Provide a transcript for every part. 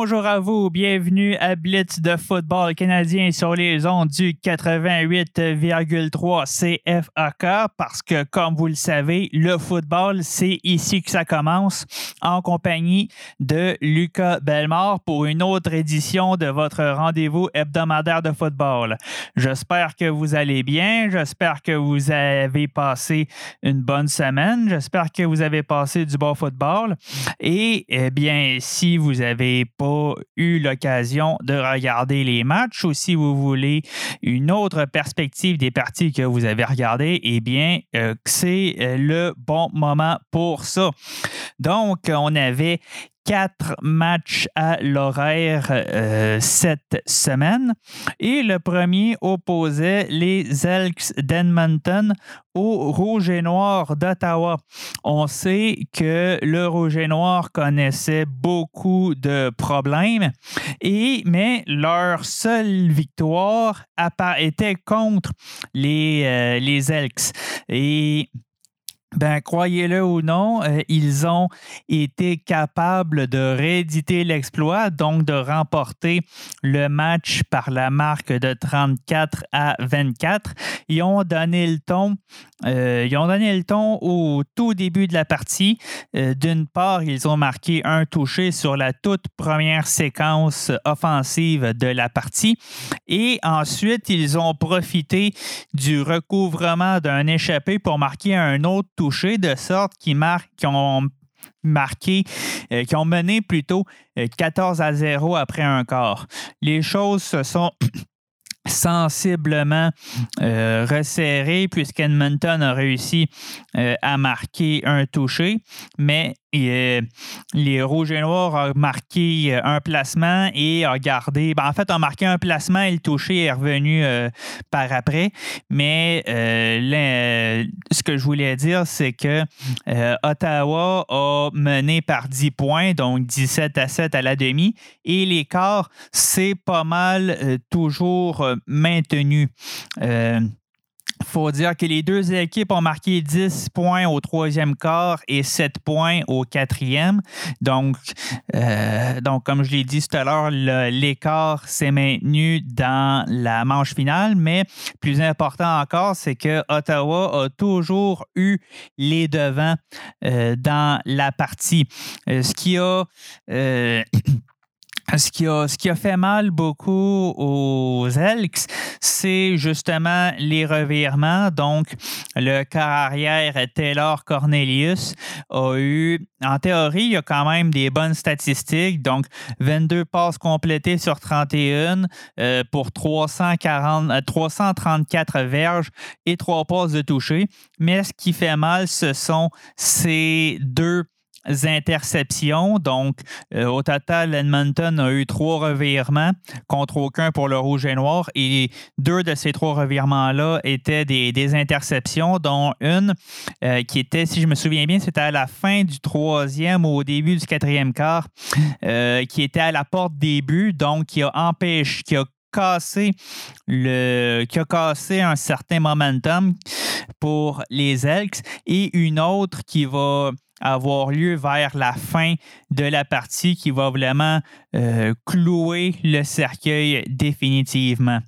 Bonjour à vous, bienvenue à Blitz de football canadien sur les ondes du 88,3 CFAK parce que, comme vous le savez, le football, c'est ici que ça commence en compagnie de Lucas Belmore pour une autre édition de votre rendez-vous hebdomadaire de football. J'espère que vous allez bien, j'espère que vous avez passé une bonne semaine, j'espère que vous avez passé du bon football et, eh bien, si vous avez eu l'occasion de regarder les matchs ou si vous voulez une autre perspective des parties que vous avez regardées, eh bien, euh, c'est euh, le bon moment pour ça. Donc, on avait quatre matchs à l'horaire euh, cette semaine. Et le premier opposait les Elks d'Edmonton au Rouge et Noir d'Ottawa. On sait que le Rouge et Noir connaissait beaucoup de problèmes, et, mais leur seule victoire était contre les, euh, les Elks. Et ben, croyez-le ou non, euh, ils ont été capables de rééditer l'exploit, donc de remporter le match par la marque de 34 à 24. Ils ont donné le ton. euh, ils ont donné le ton au tout début de la partie. Euh, D'une part, ils ont marqué un touché sur la toute première séquence offensive de la partie. Et ensuite, ils ont profité du recouvrement d'un échappé pour marquer un autre touché de sorte qu'ils marquent, ont marqué, euh, qui ont mené plutôt euh, 14 à 0 après un quart. Les choses se sont sensiblement euh, resserrées puisqu'Edmonton a réussi euh, à marquer un touché, mais euh, les Rouges et Noirs ont marqué un placement et ont gardé. ben, en fait, ont marqué un placement et le touché est revenu par après. Mais ce que je voulais dire, c'est que Ottawa a mené par 10 points, donc 17 à 7 à la demi, et l'écart, c'est pas mal toujours euh, maintenu. Euh, faut dire que les deux équipes ont marqué 10 points au troisième quart et 7 points au quatrième. Donc, euh, donc comme je l'ai dit tout à l'heure, l'écart s'est maintenu dans la manche finale, mais plus important encore, c'est que Ottawa a toujours eu les devants euh, dans la partie. Ce qui a ce qui, a, ce qui a fait mal beaucoup aux Elks, c'est justement les revirements. Donc, le quart arrière Taylor Cornelius a eu, en théorie, il y a quand même des bonnes statistiques. Donc, 22 passes complétées sur 31 euh, pour 340, euh, 334 verges et 3 passes de toucher. Mais ce qui fait mal, ce sont ces deux interceptions. Donc, euh, au total, Edmonton a eu trois revirements contre aucun pour le rouge et noir. Et deux de ces trois revirements-là étaient des, interceptions, dont une euh, qui était, si je me souviens bien, c'était à la fin du troisième ou au début du quatrième quart, euh, qui était à la porte des buts, donc qui a empêché, qui a cassé le qui a cassé un certain momentum pour les Elks et une autre qui va avoir lieu vers la fin de la partie qui va vraiment euh, clouer le cercueil définitivement.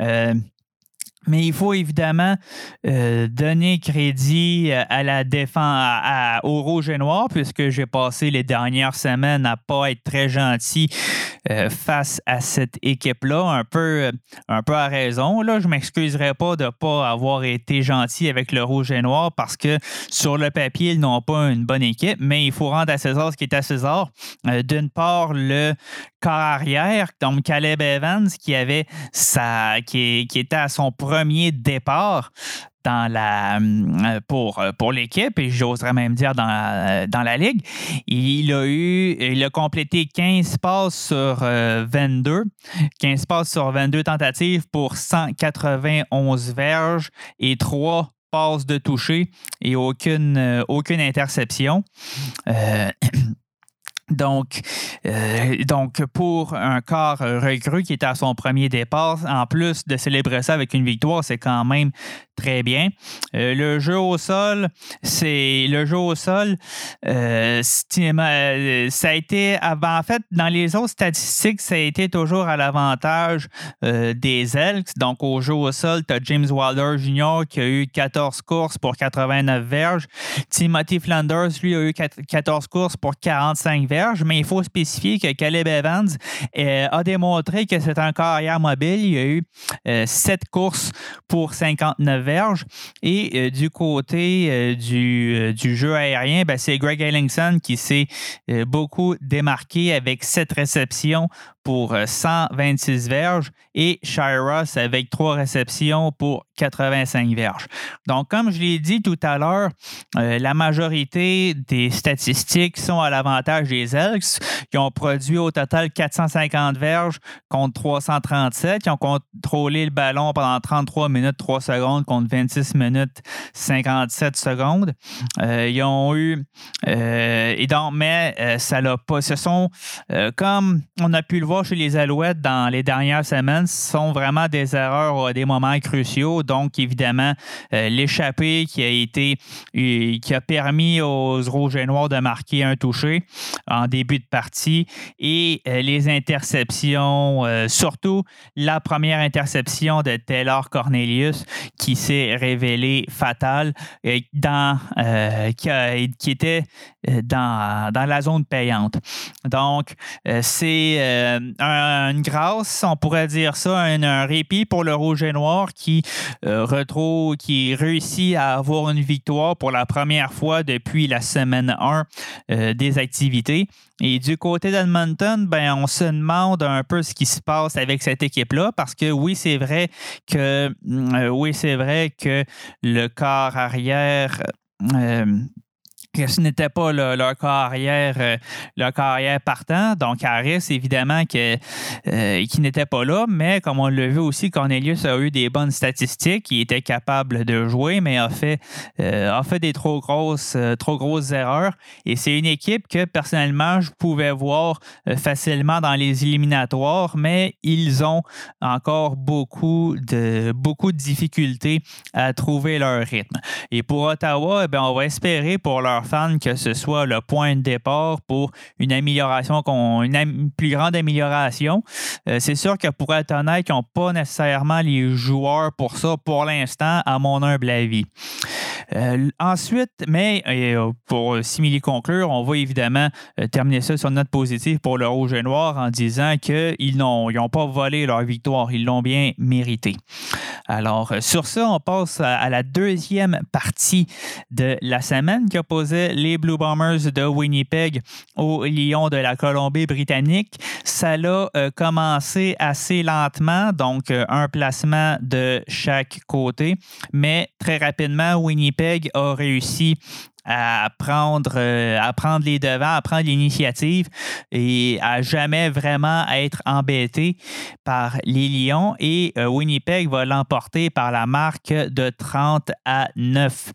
Euh, mais il faut évidemment euh, donner crédit euh, à la défense à- au rouge et noir, puisque j'ai passé les dernières semaines à pas être très gentil euh, face à cette équipe-là, un peu, un peu à raison. Là, je m'excuserai pas de pas avoir été gentil avec le rouge et noir parce que sur le papier, ils n'ont pas une bonne équipe, mais il faut rendre à César ce qui est à César. D'une part, le corps arrière, donc Caleb Evans, qui avait sa, qui, qui était à son premier premier départ euh, pour, euh, pour l'équipe et j'oserais même dire dans la, dans la ligue. Il a complété 15 passes sur 22, 15 passes sur 22 tentatives pour 191 verges et 3 passes de toucher et aucune interception. Donc, euh, donc, pour un corps recru qui est à son premier départ, en plus de célébrer ça avec une victoire, c'est quand même très bien. Euh, le jeu au sol, c'est le jeu au sol. Euh, ça a été, en fait, dans les autres statistiques, ça a été toujours à l'avantage des Elks. Donc, au jeu au sol, tu as James Wilder Jr. qui a eu 14 courses pour 89 verges. Timothy Flanders, lui, a eu 14 courses pour 45 verges mais il faut spécifier que Caleb Evans euh, a démontré que c'est un carrière mobile. Il y a eu euh, sept courses pour 59 verges. Et euh, du côté du, jeu aérien, ben, c'est Greg Ellingson qui s'est beaucoup démarqué avec sept réceptions pour 126 verges et Shiros avec trois réceptions pour 85 verges. Donc, comme je l'ai dit tout à l'heure, la majorité des statistiques sont à l'avantage des Elks, qui ont produit au total 450 verges contre 337. Ils ont contrôlé le ballon pendant 33 minutes 3 secondes contre 26 minutes 57 secondes. Euh, ils ont eu. Euh, et donc, mais euh, ça l'a pas. Ce sont, comme on a pu le voir chez les Alouettes dans les dernières semaines, ce sont vraiment des erreurs à des moments cruciaux. Donc, évidemment, l'échappée qui a été. qui a permis aux Rouges et Noirs de marquer un touché en début de partie et euh, les interceptions, euh, surtout la première interception de Taylor Cornelius qui s'est révélée fatale, et dans, euh, qui, était dans, dans, la zone payante. Donc, c'est une grâce, on pourrait dire ça, un, répit pour le Rouge et Noir qui retrouve, qui réussit à avoir une victoire pour la première fois depuis la semaine 1 des activités. Et du côté d'Edmonton, ben, on se demande un peu ce qui se passe avec cette équipe-là, parce que oui, c'est vrai que euh, oui, c'est vrai que le corps arrière euh, ce n'était pas leur carrière euh, leur carrière partant. Donc, Harris, évidemment, que, euh, qui n'était pas là, mais comme on l'a vu aussi, Cornelius a eu des bonnes statistiques. Il était capable de jouer, mais a fait, euh, a fait des trop grosses, trop grosses erreurs. Et c'est une équipe que, personnellement, je pouvais voir facilement dans les éliminatoires, mais ils ont encore beaucoup de, beaucoup de difficultés à trouver leur rythme. Et pour Ottawa, eh on va espérer pour leur fans que ce soit le point de départ pour une amélioration, une plus grande amélioration. Euh, c'est sûr que pour être honnête, ils n'ont pas nécessairement les joueurs pour ça pour l'instant, à mon humble avis. Euh, ensuite, mais euh, pour simili conclure, on va évidemment terminer ça sur notre positive pour le rouge et noir en disant qu'ils n'ont pas volé leur victoire, ils l'ont bien mérité. Alors, sur ça, on passe à, la deuxième partie de la semaine qui a les Blue Bombers de Winnipeg aux Lions de la Colombie-Britannique. Ça a euh, commencé assez lentement, donc euh, un placement de chaque côté, mais très rapidement, Winnipeg a réussi à prendre, euh, à prendre les devants, à prendre l'initiative et à jamais vraiment être embêté par les Lions. Et euh, Winnipeg va l'emporter par la marque de 30 à 9.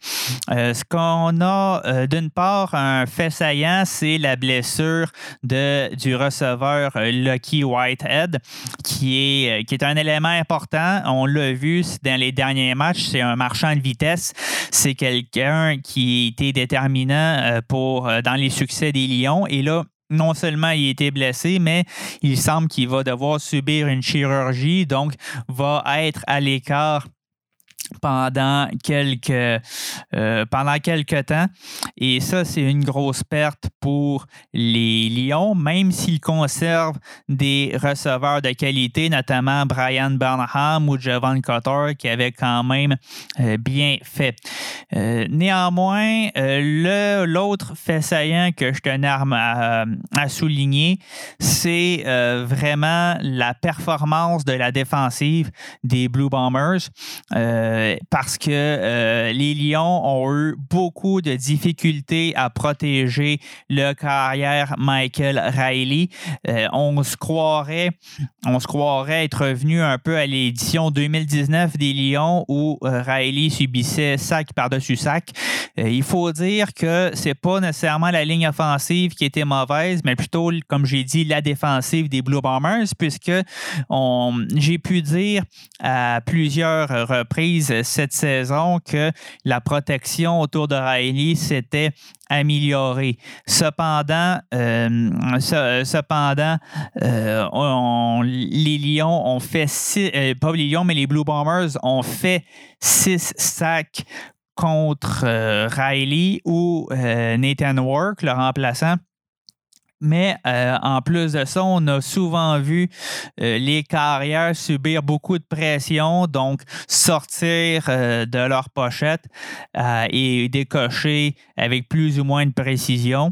Euh, ce qu'on a d'une part, un fait saillant, c'est la blessure de, du receveur Lucky Whitehead, qui est, qui est un élément important. On l'a vu dans les derniers matchs, c'est un marchand de vitesse. C'est quelqu'un qui était déterminant euh, pour, euh, dans les succès des Lions. Et là, non seulement il a été blessé, mais il semble qu'il va devoir subir une chirurgie, donc va être à l'écart pendant quelques, euh, pendant quelques temps. Et ça, c'est une grosse perte pour les Lions, même s'ils conservent des receveurs de qualité, notamment Brian Burnham ou Javon Cotter, qui avaient quand même euh, bien fait. Euh, néanmoins, l'autre fait saillant que je tenais à, à souligner, c'est vraiment la performance de la défensive des Blue Bombers parce que euh, les Lions ont eu beaucoup de difficultés à protéger le carrière Michael Riley. Euh, on se croirait, on se croirait être revenu un peu à l'édition 2019 des Lions où euh, Riley subissait sac par-dessus sac. il faut dire que c'est pas nécessairement la ligne offensive qui était mauvaise, mais plutôt, comme j'ai dit, la défensive des Blue Bombers, puisque j'ai pu dire à plusieurs reprises cette saison que la protection autour de Riley s'était améliorée. Cependant, euh, euh, les Lions ont fait six, euh, pas les Lions, mais les Blue Bombers ont fait six sacs contre Riley ou Nathan Work, le remplaçant. Mais euh, en plus de ça, on a souvent vu euh, les carrières subir beaucoup de pression, donc sortir euh, de leur pochette et décocher avec plus ou moins de précision.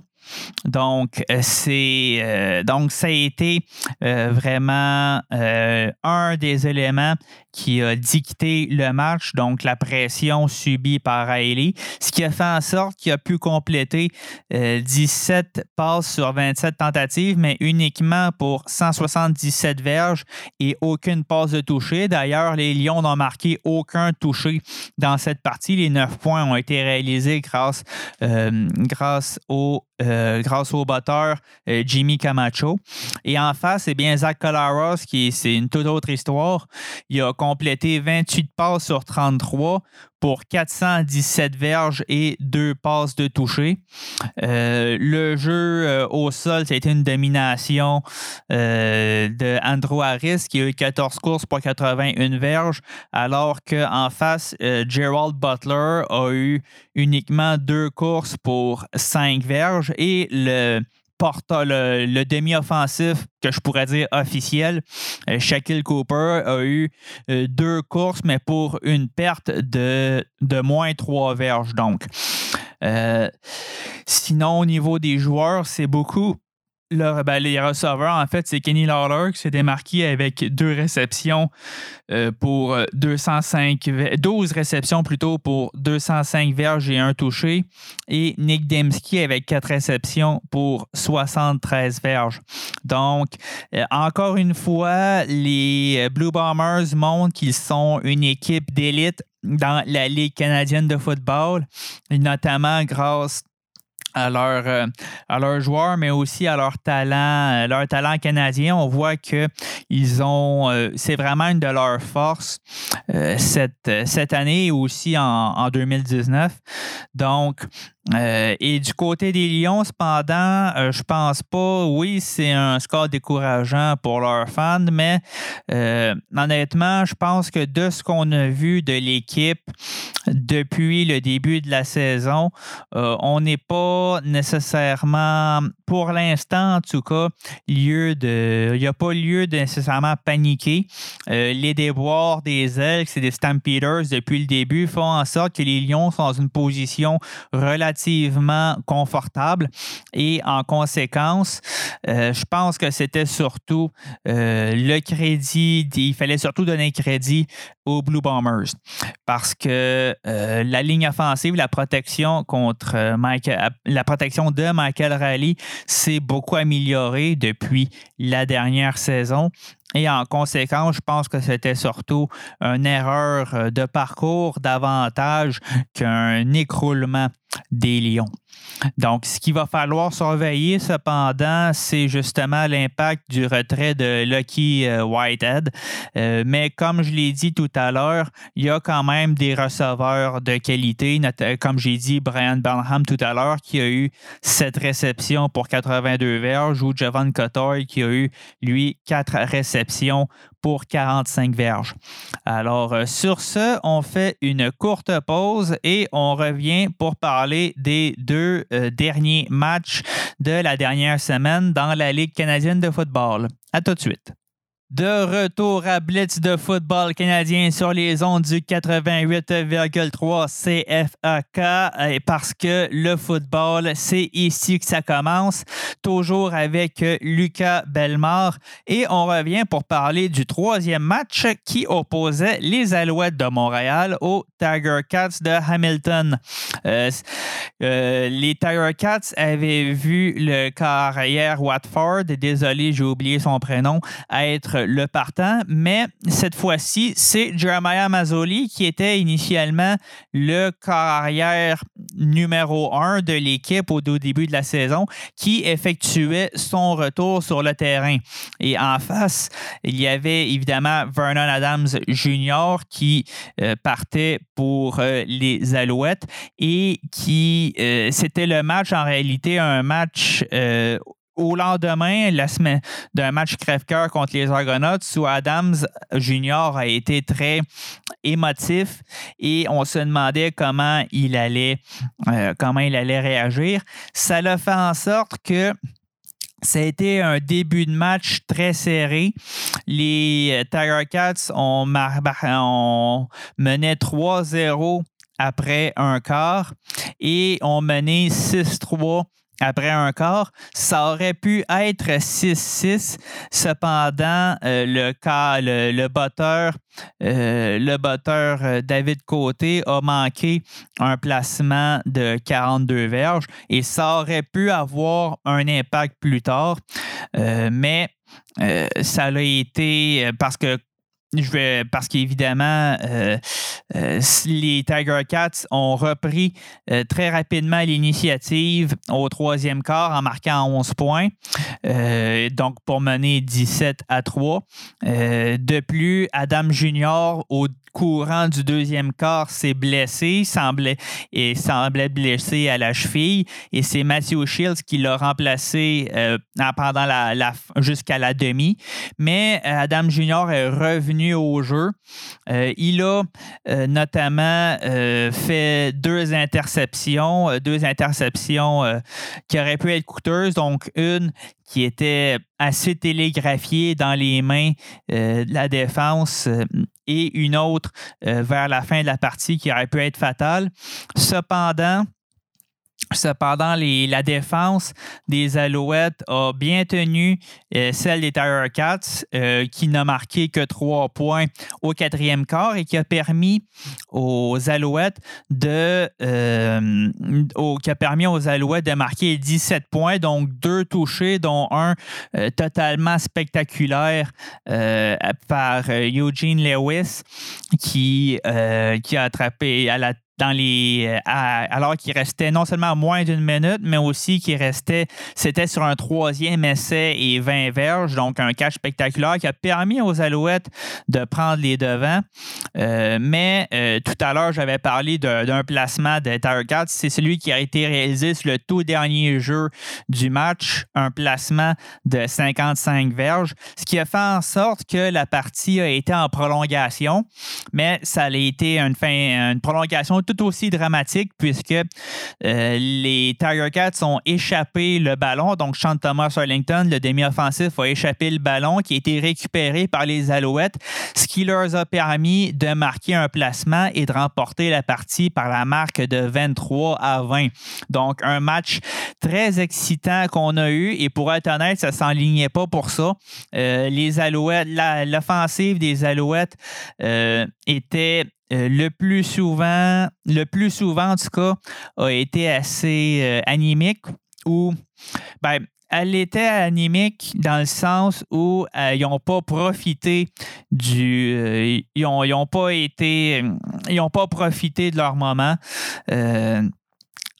Donc, c'est donc ça a été vraiment un des éléments qui a dicté le match, donc la pression subie par Riley, ce qui a fait en sorte qu'il a pu compléter 17 passes sur 27 tentatives, mais uniquement pour 177 verges et aucune passe de toucher. D'ailleurs, les Lions n'ont marqué aucun touché dans cette partie. Les 9 points ont été réalisés grâce, grâce au euh, grâce au batteur euh, Jimmy Camacho. Et en face, c'est bien Zach Colaros, qui c'est une toute autre histoire. Il a complété 28 passes sur 33 pour 417 verges et deux passes de toucher. Euh, le jeu au sol, ça a été une domination de Andrew Harris qui a eu 14 courses pour 81 verges, alors qu'en face, Gerald Butler a eu uniquement deux courses pour 5 verges et le le, demi-offensif que je pourrais dire officiel, euh, Shaquille Cooper a eu euh, deux courses, mais pour une perte de, de moins trois verges. Donc, euh, sinon, au niveau des joueurs, c'est beaucoup ben, les receveurs, en fait, c'est Kenny Lawler qui s'est démarqué avec deux réceptions euh, pour 205, 12 réceptions plutôt pour 205 verges et un touché. Et Nick Dembski avec quatre réceptions pour 73 verges. Donc, euh, encore une fois, les Blue Bombers montrent qu'ils sont une équipe d'élite dans la Ligue canadienne de football, notamment grâce à leurs euh, joueurs, mais aussi à leur talent, euh, leur talent canadien. On voit que ils ont, euh, c'est vraiment une de leurs forces cette, cette année et aussi en, en 2019. Donc, et du côté des Lions, cependant, je pense pas. Oui, c'est un score décourageant pour leurs fans, mais honnêtement, je pense que de ce qu'on a vu de l'équipe depuis le début de la saison, on n'est pas nécessairement, pour l'instant en tout cas, lieu de. Il n'y a pas lieu de nécessairement paniquer. les déboires des ailes, c'est des Stampeders depuis le début, font en sorte que les Lions sont dans une position relativement confortable et en conséquence, euh, je pense que c'était surtout euh, le crédit, il fallait surtout donner crédit aux Blue Bombers parce que euh, la ligne offensive, la protection contre Michael, la protection de Michael Riley s'est beaucoup améliorée depuis la dernière saison. Et en conséquence, je pense que c'était surtout une erreur de parcours davantage qu'un écroulement des Lions. Donc, ce qu'il va falloir surveiller, cependant, c'est justement l'impact du retrait de Lucky euh, Whitehead. Euh, mais comme je l'ai dit tout à l'heure, il y a quand même des receveurs de qualité, comme j'ai dit, Brian Burnham tout à l'heure, qui a eu cette réception pour 82 verges, ou Javon Cottoy qui a eu, lui, quatre réceptions pour 45 verges. Alors, euh, sur ce, on fait une courte pause et on revient pour parler des deux euh, derniers matchs de la dernière semaine dans la Ligue canadienne de football. À tout de suite. De retour à Blitz de football canadien sur les ondes du 88,3 CFAK parce que le football, c'est ici que ça commence. Toujours avec Lucas Belmar. Et on revient pour parler du troisième match qui opposait les Alouettes de Montréal aux Tiger Cats de Hamilton. Euh, euh, les Tiger Cats avaient vu le carrière Watford, désolé, j'ai oublié son prénom, être le partant, mais cette fois-ci, c'est Jeremiah Mazzoli qui était initialement le carrière numéro un de l'équipe au début de la saison qui effectuait son retour sur le terrain. Et en face, il y avait évidemment Vernon Adams Jr. qui euh, partait pour euh, les Alouettes et qui euh, c'était le match en réalité un match au lendemain, la semaine d'un match crève-cœur contre les Argonauts, où Adams Junior a été très émotif et on se demandait comment il allait, euh, réagir. Ça l'a fait en sorte que ça a été un début de match très serré. Les Tiger Cats ont, ont mené 3-0 après un quart et ont mené 6-3 après un quart. Ça aurait pu être 6-6. Cependant, euh, le, cas, le, euh, euh, David Côté a manqué un placement de 42 verges et ça aurait pu avoir un impact plus tard. mais ça a été parce que je parce qu'évidemment, euh, euh, les Tiger Cats ont repris euh, très rapidement l'initiative au troisième quart en marquant 11 points, donc pour mener 17 à 3. de plus, Adam Junior, au courant du deuxième quart s'est blessé, semblait, et semblait blessé à la cheville. Et c'est Matthew Shields qui l'a remplacé pendant la, jusqu'à la demi. Mais Adam Junior est revenu au jeu. Euh, il a notamment fait deux interceptions, deux interceptions qui auraient pu être coûteuses. Donc, une qui était assez télégraphiée dans les mains de la défense et une autre euh, vers la fin de la partie qui aurait pu être fatale. Cependant, Cependant, la défense des Alouettes a bien tenu euh, celle des Tiger Cats, euh, qui n'a marqué que trois points au quatrième quart et qui a permis aux Alouettes de, euh, qui a permis aux Alouettes de marquer 17 points, donc deux touchés, dont un totalement spectaculaire par Eugene Lewis, qui, qui a attrapé à la dans les euh, alors qu'il restait non seulement moins d'une minute, mais aussi qu'il restait, c'était sur un troisième essai et 20 verges, donc un catch spectaculaire qui a permis aux Alouettes de prendre les devants. Euh, mais euh, tout à l'heure, j'avais parlé d'un placement de Tiger C'est celui qui a été réalisé sur le tout dernier jeu du match, un placement de 55 verges, ce qui a fait en sorte que la partie a été en prolongation, mais ça a été une, fin, une prolongation tout aussi dramatique puisque euh, les Tiger Cats ont échappé le ballon. Donc, Sean Thomas Arlington, le demi-offensif, a échappé le ballon qui a été récupéré par les Alouettes, ce qui leur a permis de marquer un placement et de remporter la partie par la marque de 23 à 20. Donc, un match très excitant qu'on a eu et pour être honnête, ça ne s'enlignait pas pour ça. Euh, les Alouettes, l'offensive des Alouettes euh, était le plus souvent, le plus souvent en tout cas, a été assez euh, animique ou ben, elle était animique dans le sens où euh, ils n'ont pas profité du. ils n'ont pas été. Ils n'ont pas profité de leur moment.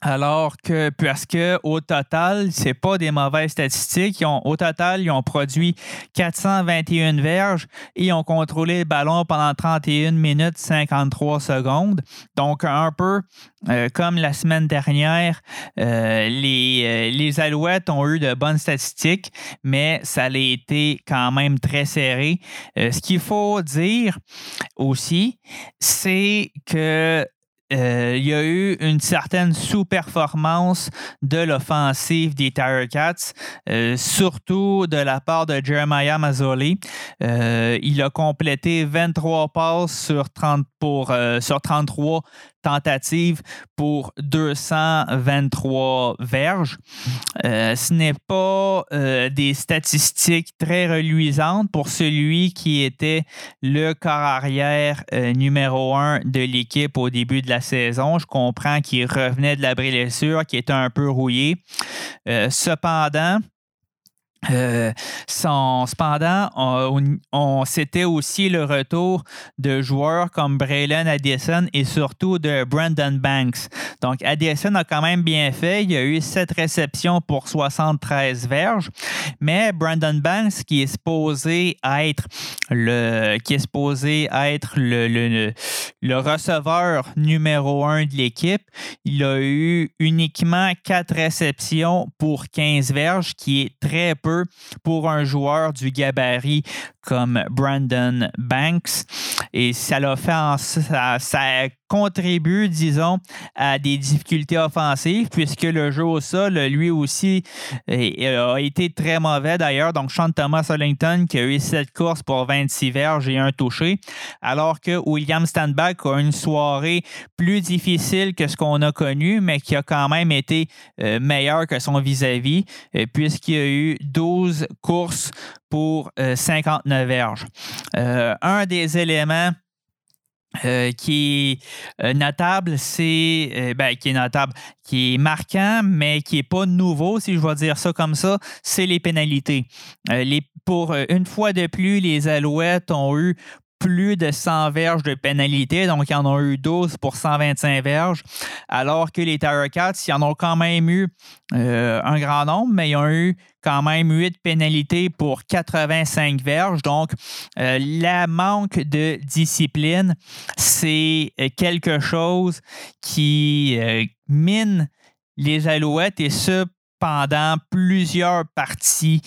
Alors que, parce que au total, c'est pas des mauvaises statistiques. au total, ils ont produit 421 verges et ont contrôlé le ballon pendant 31 minutes 53 secondes. Donc, un peu euh, comme la semaine dernière, euh, les, euh, les Alouettes ont eu de bonnes statistiques, mais ça a été quand même très serré. ce qu'il faut dire aussi, c'est que euh, il y a eu une certaine sous-performance de l'offensive des Tiger Cats, euh, surtout de la part de Jeremiah Mazzoli. Euh, il a complété 23 passes sur, 30 pour, sur 33 tentative pour 223 verges. Euh, ce n'est pas euh, des statistiques très reluisantes pour celui qui était le corps arrière euh, numéro un de l'équipe au début de la saison. Je comprends qu'il revenait de la blessure, qui était un peu rouillé. cependant, euh, cependant, on, c'était aussi le retour de joueurs comme Braylon Addison et surtout de Brandon Banks. Donc, Addison a quand même bien fait. Il a eu sept réceptions pour 73 verges. Mais Brandon Banks, qui est supposé être le, qui est être le, le, le receveur numéro un de l'équipe, il a eu uniquement quatre réceptions pour 15 verges, qui est très peu pour un joueur du gabarit comme Brandon Banks. Et ça l'a fait en, ça, contribue, disons, à des difficultés offensives, puisque le jeu au sol, lui aussi, a été très mauvais d'ailleurs. Donc, Sean Thomas Ellington, qui a eu 7 courses pour 26 verges et un touché, alors que William Standback a une soirée plus difficile que ce qu'on a connu, mais qui a quand même été euh, meilleur que son vis-à-vis, -vis, puisqu'il a eu 12 courses pour 59 euh, verges. Euh, un des éléments euh, qui est notable, c'est ben, qui est notable, qui est marquant, mais qui n'est pas nouveau, si je vais dire ça comme ça, c'est les pénalités. pour une fois de plus, les Alouettes ont eu plus de 100 verges de pénalité, donc ils en ont eu 12 pour 125 verges, alors que les Tiger Cats, ils en ont quand même eu euh, un grand nombre, mais ils ont eu quand même 8 pénalités pour 85 verges. Donc, euh, la manque de discipline, c'est quelque chose qui euh, mine les Alouettes et ce pendant plusieurs parties,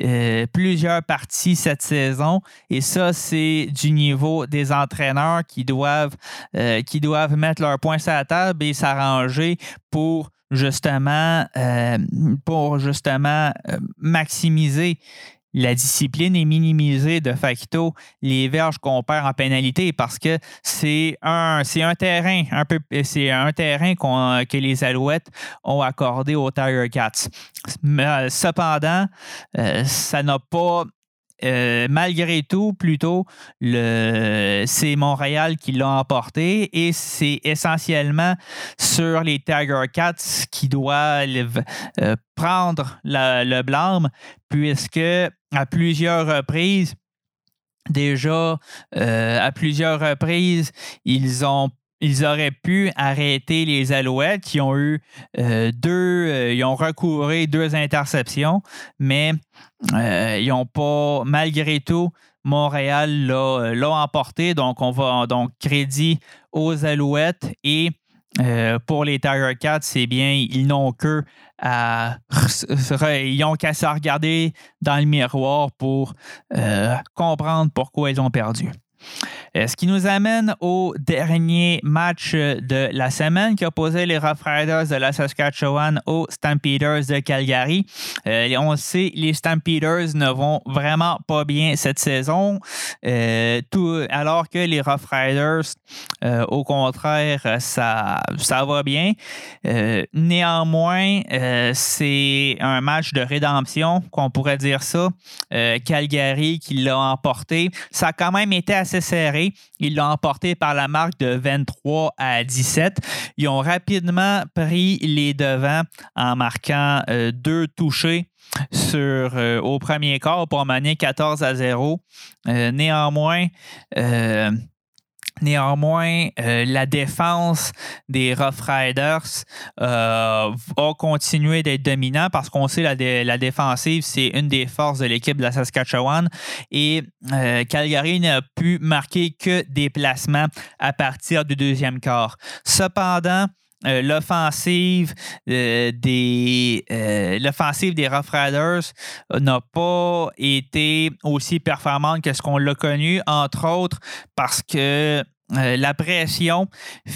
euh, plusieurs parties cette saison. Et ça, c'est du niveau des entraîneurs qui doivent, euh, qui doivent mettre leur point sur la table et s'arranger pour justement, euh, pour justement maximiser la discipline est minimisée de facto les verges qu'on perd en pénalité parce que c'est un, terrain un peu que les Alouettes ont accordé aux Tiger Cats. Euh, cependant, euh, ça n'a pas euh, malgré tout, plutôt, c'est Montréal qui l'a emporté et c'est essentiellement sur les Tiger Cats qui euh, prendre le blâme, puisque à plusieurs reprises, déjà, euh, à plusieurs reprises, ils auraient pu arrêter les Alouettes qui ont eu euh, deux, euh, ils ont recouvert deux interceptions, mais ils n'ont pas, malgré tout, Montréal l'a emporté. Donc, on va donc crédit aux Alouettes et pour les Tiger Cats, c'est bien, ils n'ont que ils ont qu'à se regarder dans le miroir pour comprendre pourquoi ils ont perdu. Euh, ce qui nous amène au dernier match de la semaine qui opposait les Rough Riders de la Saskatchewan aux Stampeders de Calgary. Euh, on sait, les Stampeders ne vont vraiment pas bien cette saison, euh, alors que les Rough Riders, au contraire, ça, ça va bien. néanmoins, c'est un match de rédemption, qu'on pourrait dire ça. Calgary qui l'a emporté. Ça a quand même été assez serré ils l'ont emporté par la marque de 23 à 17. Ils ont rapidement pris les devants en marquant euh, deux touchés sur, euh, au premier quart pour mener 14 à 0. Euh, néanmoins, Néanmoins, euh, la défense des Rough Riders euh, va continuer d'être dominant parce qu'on sait la, la défensive, c'est une des forces de l'équipe de la Saskatchewan. Et euh, Calgary n'a pu marquer que des placements à partir du deuxième quart. Cependant, l'offensive des l'offensive des Rough Riders n'a pas été aussi performante que ce qu'on l'a connu, entre autres parce que euh, la pression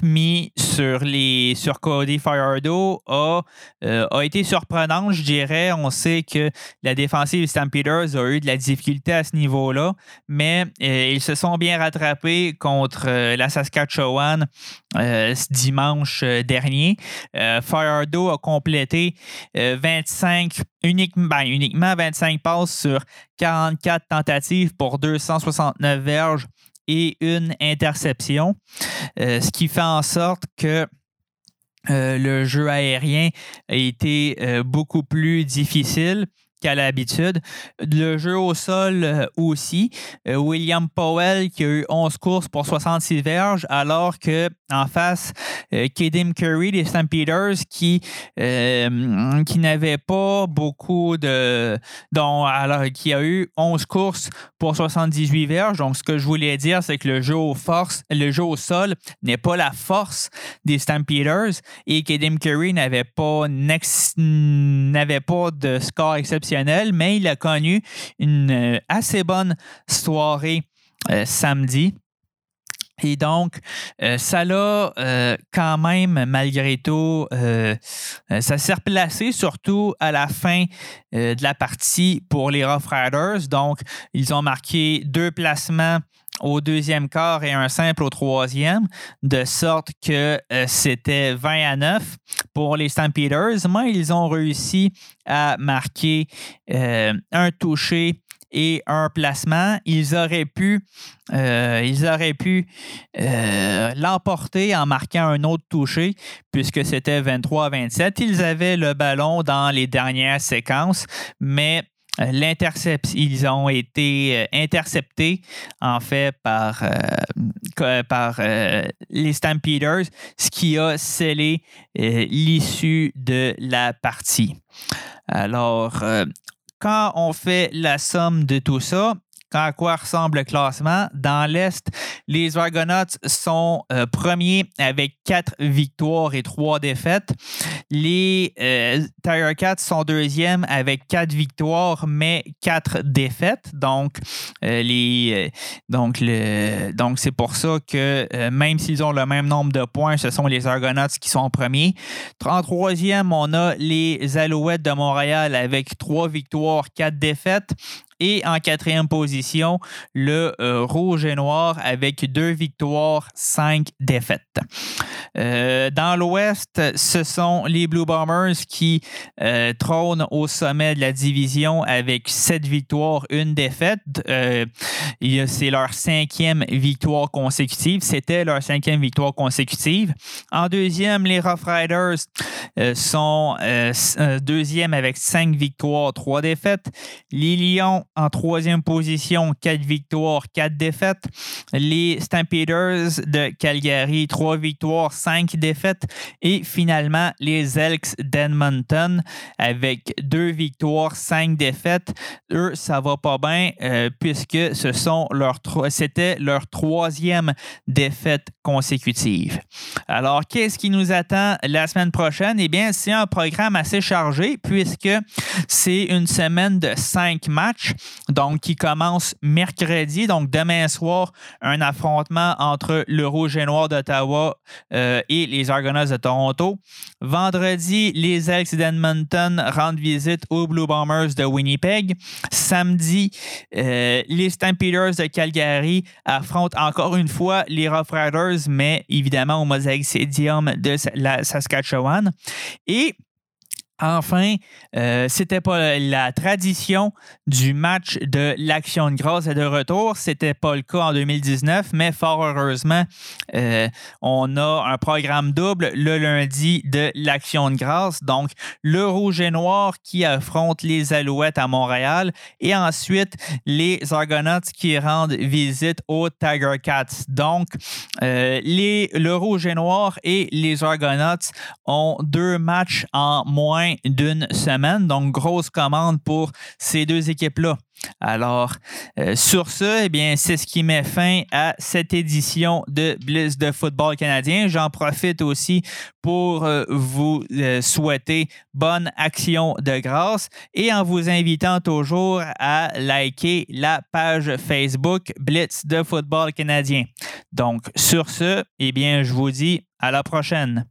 mise sur, les, sur Cody Firedo a, euh, a été surprenante, je dirais. On sait que la défensive Stampeders a eu de la difficulté à ce niveau-là, mais euh, ils se sont bien rattrapés contre la Saskatchewan ce dimanche dernier. Firedo a complété 25 uniquement, ben, uniquement 25 passes sur 44 tentatives pour 269 verges et une interception, euh, ce qui fait en sorte que euh, le jeu aérien a été euh, beaucoup plus difficile qu'à l'habitude. Le jeu au sol euh, aussi. Euh, William Powell qui a eu 11 courses pour 66 verges, alors que en face, euh, Kadim Curry des Stampeders qui, qui n'avait pas beaucoup de. Alors, qui a eu 11 courses pour 78 verges. Donc, ce que je voulais dire, c'est que le jeu au, force, le jeu au sol n'est pas la force des Stampeders et Kadim Curry n'avait pas, n'avait pas de score exceptionnel mais il a connu une euh, assez bonne soirée euh, samedi. Et donc, euh, ça l'a quand même, malgré tout, ça s'est replacé surtout à la fin de la partie pour les Rough Riders. Donc, ils ont marqué deux placements au deuxième quart et un simple au troisième, de sorte que euh, c'était 20 à 9 pour les Stampeders. Mais ils ont réussi à marquer euh, un touché et un placement. Ils auraient pu, euh, ils auraient pu l'emporter en marquant un autre touché, puisque c'était 23 à 27. Ils avaient le ballon dans les dernières séquences, mais ils ont été euh, interceptés en fait par, euh, les Stampeders, ce qui a scellé l'issue de la partie. Alors, quand on fait la somme de tout ça, à quoi ressemble le classement? Dans l'Est, les Argonauts sont euh, premiers avec quatre victoires et trois défaites. Les euh, Tiger Cats sont deuxièmes avec quatre victoires, mais quatre défaites. Donc, euh, les, donc, le, donc c'est pour ça que même s'ils ont le même nombre de points, ce sont les Argonauts qui sont premiers. En troisième, on a les Alouettes de Montréal avec trois victoires, quatre défaites. Et en quatrième position, le euh, Rouge et Noir avec deux victoires, cinq défaites. Euh, dans l'Ouest, ce sont les Blue Bombers qui euh, trônent au sommet de la division avec sept victoires, une défaite. c'est leur cinquième victoire consécutive. C'était leur cinquième victoire consécutive. En deuxième, les Rough Riders sont deuxième avec cinq victoires, trois défaites. Les Lions en troisième position, quatre victoires, quatre défaites. Les Stampeders de Calgary, trois victoires, cinq défaites. Et finalement, les Elks d'Edmonton avec deux victoires, cinq défaites. Eux, ça va pas bien euh, puisque ce sont c'était leur troisième défaite consécutive. Alors, qu'est-ce qui nous attend la semaine prochaine? Eh bien, c'est un programme assez chargé puisque c'est une semaine de cinq matchs donc qui commence mercredi, donc demain soir, un affrontement entre le Rouge et Noir d'Ottawa euh, et les Argonauts de Toronto. Vendredi, les Elks d'Edmonton rendent visite aux Blue Bombers de Winnipeg. Samedi, euh, les Stampeders de Calgary affrontent encore une fois les Rough Riders, mais évidemment au Mosaic Stadium de la Saskatchewan. Et Enfin, euh, c'était pas la tradition du match de l'Action de grâce et de retour. C'était pas le cas en 2019, mais fort heureusement, euh, on a un programme double le lundi de l'Action de grâce. Donc, le Rouge et Noir qui affronte les Alouettes à Montréal et ensuite les Argonauts qui rendent visite aux Tiger Cats. Donc, euh, le Rouge et Noir et les Argonauts ont deux matchs en moins d'une semaine. Donc, grosse commande pour ces deux équipes-là. Alors, euh, sur ce, eh bien, c'est ce qui met fin à cette édition de Bliss de football canadien. J'en profite aussi pour euh, vous euh, souhaiter bonne action de grâce et en vous invitant toujours à liker la page Facebook Blitz de football canadien. Donc, sur ce, eh bien, je vous dis à la prochaine.